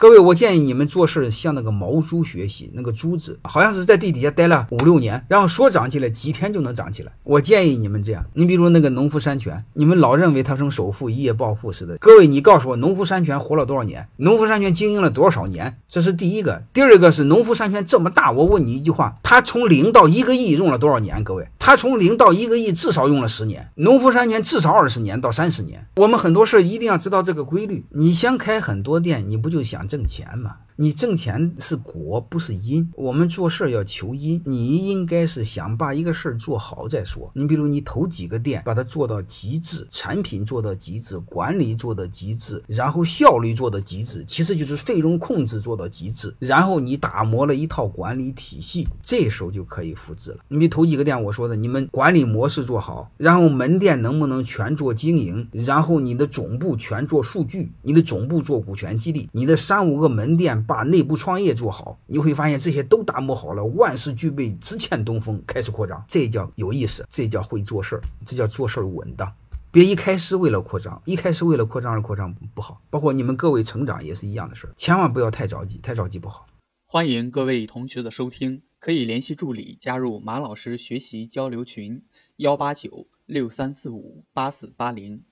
各位，我建议你们做事向那个毛猪学习，那个猪字好像是在地底下待了五六年，然后说长起来几天就能长起来。我建议你们这样，你比如那个农夫山泉，你们老认为他成首富一夜暴富似的。各位，你告诉我，农夫山泉活了多少年？农夫山泉经营了多少年？这是第一个。第二个是农夫山泉这么大，我问你一句话，他从零到一个亿用了多少年？各位，他从零到一个亿至少用了十年，农夫山泉至少二十年到三十年。我们很多事一定要知道这个规律。你先开很多店，你不就想挣钱吗？你挣钱是果，不是因。我们做事要求因，你应该是想把一个事儿做好再说。你比如你投几个店，把它做到极致，产品做到极致，管理做到极致，然后效率做到极致，其实就是费用控制做到极致。然后你打磨了一套管理体系，这时候就可以复制了。你比投几个店，我说的，你们管理模式做好，然后门店能不能全做经营，然后你的总部全做数据，你的总部做股权激励，你的三五个门店。把内部创业做好，你会发现这些都打磨好了，万事俱备，只欠东风，开始扩张。这叫有意思，这叫会做事儿，这叫做事儿稳当。别一开始为了扩张，一开始为了扩张而扩张不好。包括你们各位成长也是一样的事儿，千万不要太着急，太着急不好。欢迎各位同学的收听，可以联系助理加入马老师学习交流群：幺八九六三四五八四八零。